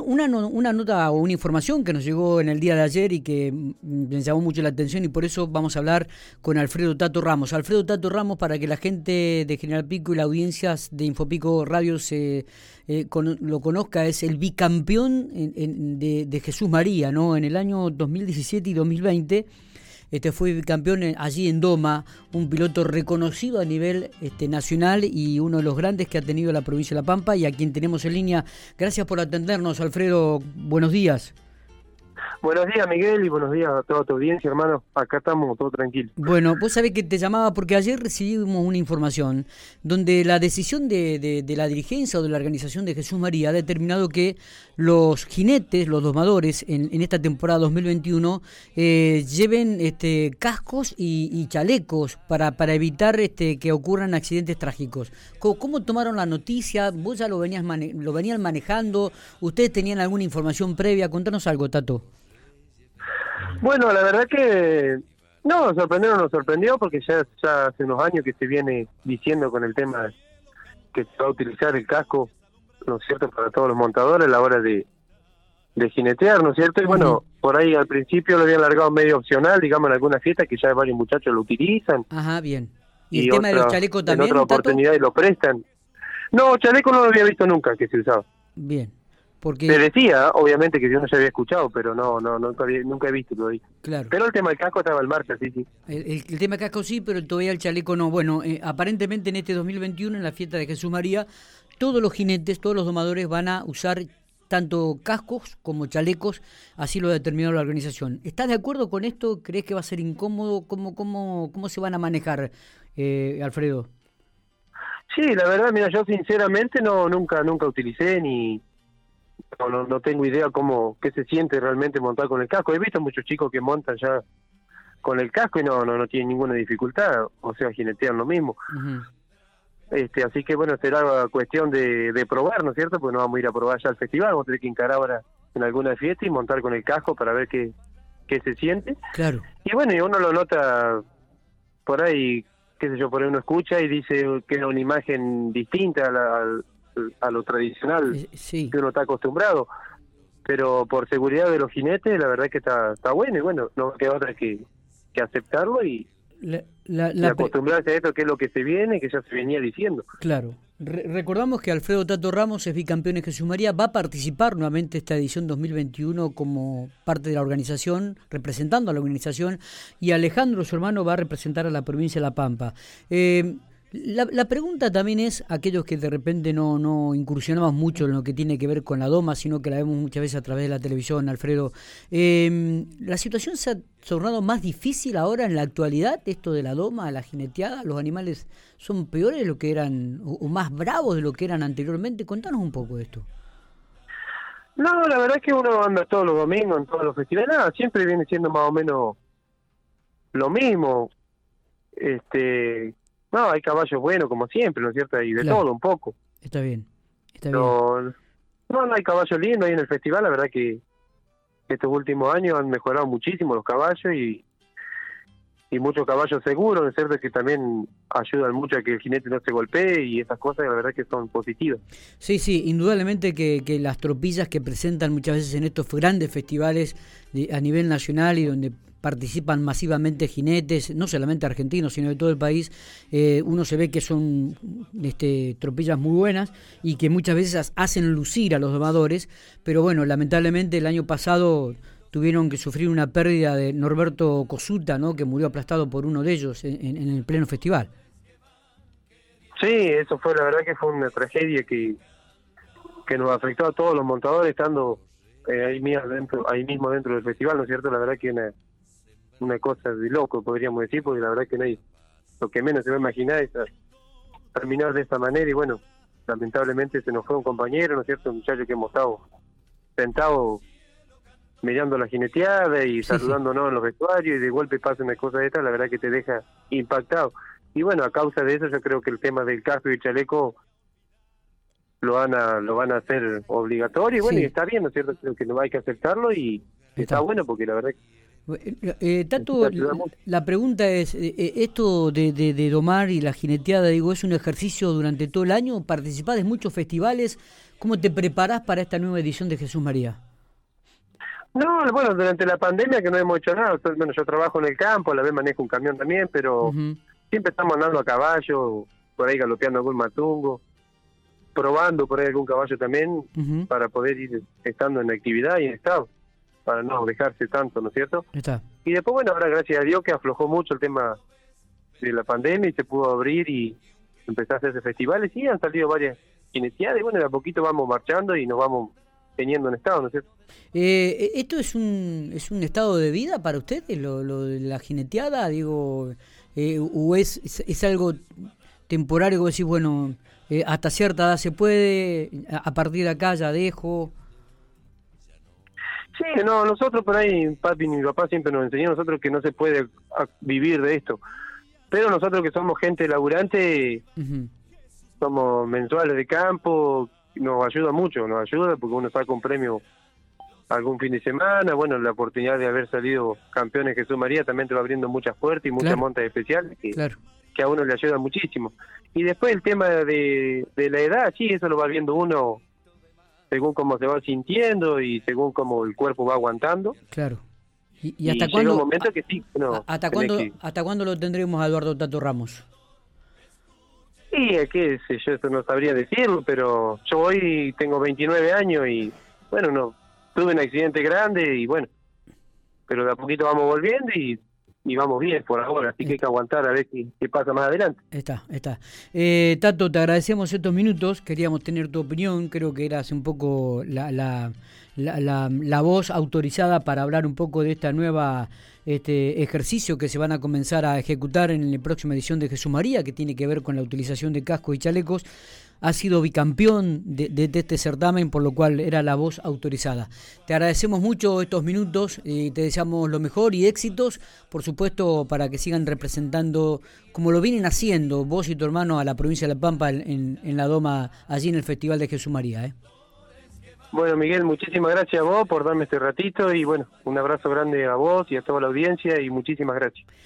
una, una nota o una información que nos llegó en el día de ayer y que mm, me llamó mucho la atención y por eso vamos a hablar con Alfredo Tato Ramos. Alfredo Tato Ramos, para que la gente de General Pico y la audiencia de Infopico Radio se eh, lo conozca, es el bicampeón de, de Jesús María, ¿no? En el año 2017 y 2020 este fue campeón allí en Doma, un piloto reconocido a nivel este, nacional y uno de los grandes que ha tenido la provincia de La Pampa y a quien tenemos en línea. Gracias por atendernos, Alfredo. Buenos días. Buenos días, Miguel, y buenos días a toda tu audiencia, hermano. Acá estamos todo tranquilo. Bueno, vos sabés que te llamaba porque ayer recibimos una información donde la decisión de, de, la dirigencia o de la organización de Jesús María ha determinado que los jinetes, los domadores, en, en esta temporada 2021 eh, lleven este, cascos y, chalecos para, para evitar este, que ocurran accidentes trágicos. ¿Cómo, tomaron la noticia? ¿Vos ya lo, venías lo venían manejando? ¿Ustedes tenían alguna información previa? Contanos algo, Tato. Bueno, la verdad que no, nos sorprendió, nos sorprendió porque ya, ya hace unos años que se viene diciendo con el tema que se va a utilizar el casco, ¿no es cierto?, para todos los montadores a la hora de, de jinetear, ¿no es cierto? Y bueno, por ahí al principio lo habían largado medio opcional, digamos, en alguna fiesta que ya varios muchachos lo utilizan. Ajá, bien. ¿Y, el tema de los chalecos también? En otra oportunidad y lo prestan. No, chaleco no lo había visto nunca que se usaba. Bien. Porque... Se decía, obviamente, que yo no se había escuchado, pero no, no, nunca, nunca he visto todavía. Claro. Pero el tema del casco estaba en marcha, sí, sí. El, tema del casco sí, pero todavía el chaleco no. Bueno, eh, aparentemente en este 2021, en la fiesta de Jesús María, todos los jinetes, todos los domadores van a usar tanto cascos como chalecos, así lo ha determinado la organización. ¿Estás de acuerdo con esto? ¿Crees que va a ser incómodo? ¿Cómo, cómo, cómo se van a manejar, eh, Alfredo? Sí, la verdad, mira, yo sinceramente no nunca nunca utilicé ni no, no, tengo idea cómo, qué se siente realmente montar con el casco. He visto muchos chicos que montan ya con el casco y no, no, no tienen ninguna dificultad, o sea, jinetean lo mismo. este Así que bueno, será cuestión de, de probar, ¿no es cierto? Porque no vamos a ir a probar ya al festival, vamos a tener que encarar ahora en alguna fiesta y montar con el casco para ver qué, qué se siente. Claro. Y bueno, y uno lo nota por ahí, qué sé yo, por ahí uno escucha y dice que es una imagen distinta a la, a lo tradicional eh, que uno está acostumbrado. Pero por seguridad de los jinetes, la verdad que está, está bueno y bueno, no queda otra que, que aceptarlo y, acostumbrarse a esto, que es lo que se viene, que ya se venía diciendo. Claro. recordamos que Alfredo Tato Ramos es bicampeón en Jesús María, va a participar nuevamente esta edición 2021 como parte de la organización, representando a la organización, y Alejandro, su hermano, va a representar a la provincia de La Pampa. Eh, la, la, pregunta también es, aquellos que de repente no, no incursionamos mucho en lo que tiene que ver con la doma, sino que la vemos muchas veces a través de la televisión, Alfredo, eh, ¿la situación se ha tornado más difícil ahora en la actualidad, esto de la doma, la jineteada? ¿Los animales son peores de lo que eran, o, más bravos de lo que eran anteriormente? Contanos un poco de esto. No, la verdad es que uno anda todos los domingos en todos los festivales, nada, siempre viene siendo más o menos lo mismo. Este, no, hay caballos buenos como siempre, ¿no es cierto? Y de todo un poco. Está bien, está bien. No, no hay caballos lindos ahí en el festival, la verdad que estos últimos años han mejorado muchísimo los caballos y, y muchos caballos seguros, ¿no es cierto? Que también ayudan mucho a que el jinete no se golpee y esas cosas, la verdad que son positivas. Sí, sí, indudablemente que, que las tropillas que presentan muchas veces en estos grandes festivales a nivel nacional y donde participan masivamente jinetes, no solamente argentinos, sino de todo el país, eh, uno se ve que son este, tropillas muy buenas y que muchas veces hacen lucir a los domadores, pero bueno, lamentablemente el año pasado tuvieron que sufrir una pérdida de Norberto Cosuta, ¿no? que murió aplastado por uno de ellos en, el pleno festival. Sí, eso fue la verdad que fue una tragedia que, que nos afectó a todos los montadores estando eh, ahí, mismo dentro, ahí mismo dentro del festival, ¿no es cierto? La verdad que una, una cosa de loco, podríamos decir, porque la verdad que no hay, lo que menos se va a imaginar es terminar de esta manera y bueno, lamentablemente se nos fue un compañero, ¿no es cierto? Un muchacho que hemos estado sentado mirando la jineteada y saludándonos en los vestuarios y de golpe pasa una cosa de esta, la verdad que te deja impactado. Y bueno, a causa de eso yo creo que el tema del casco y el chaleco lo van a lo van a hacer obligatorio y bueno, y está bien, ¿no es cierto? Creo que no hay que aceptarlo y está, bueno porque la verdad Eh, Tato, la pregunta es, eh, eh, ¿esto de, de, domar y la jineteada, digo, es un ejercicio durante todo el año? ¿Participás de muchos festivales? ¿Cómo te preparás para esta nueva edición de Jesús María? No, bueno, durante la pandemia que no hemos hecho nada, bueno, yo trabajo en el campo, a la vez manejo un camión también, pero siempre estamos andando a caballo, por ahí galopeando algún matungo, probando por ahí algún caballo también, para poder ir estando en actividad y en estado para no dejarse tanto, ¿no es cierto? Está. Y después, bueno, ahora gracias a Dios que aflojó mucho el tema de la pandemia y se pudo abrir y empezar a hacerse festivales y han salido varias y bueno, de a poquito vamos marchando y nos vamos teniendo en estado, ¿no es cierto? Eh, ¿Esto es un, es un estado de vida para ustedes, lo, lo de la jineteada? Digo, eh, ¿O es, es, algo temporario que decís, bueno, eh, hasta cierta edad se puede, a partir de acá ya dejo? Sí, no, nosotros por ahí, papi y mi papá siempre nos enseñó a nosotros que no se puede vivir de esto. Pero nosotros que somos gente laburante, somos mensuales de campo, nos ayuda mucho, nos ayuda porque uno saca un premio algún fin de semana, bueno, la oportunidad de haber salido campeones Jesús María también te va abriendo muchas puertas y muchas montas especiales que, que a uno le ayuda muchísimo. Y después el tema de, de la edad, sí, eso lo va viendo uno según cómo se va sintiendo y según cómo el cuerpo va aguantando. Claro. ¿Y, hasta cuándo? momento que sí, ¿Hasta cuándo, ¿Hasta cuándo lo tendremos a Eduardo Tato Ramos? Sí, es que yo eso no sabría decirlo, pero yo hoy tengo 29 años y bueno, no tuve un accidente grande y bueno, pero de a poquito vamos volviendo y y vamos bien por ahora, así que hay que aguantar a ver qué, pasa más adelante. Está, está. Eh, Tato, te agradecemos estos minutos, queríamos tener tu opinión, creo que eras un poco la, la, la, la, voz autorizada para hablar un poco de esta nueva este ejercicio que se van a comenzar a ejecutar en la próxima edición de Jesús María, que tiene que ver con la utilización de cascos y chalecos ha sido bicampeón de, este certamen, por lo cual era la voz autorizada. Te agradecemos mucho estos minutos y te deseamos lo mejor y éxitos, por supuesto, para que sigan representando, como lo vienen haciendo vos y tu hermano, a la provincia de La Pampa en, la Doma, allí en el Festival de Jesús María. ¿eh? Bueno, Miguel, muchísimas gracias a vos por darme este ratito y bueno, un abrazo grande a vos y a toda la audiencia y muchísimas gracias.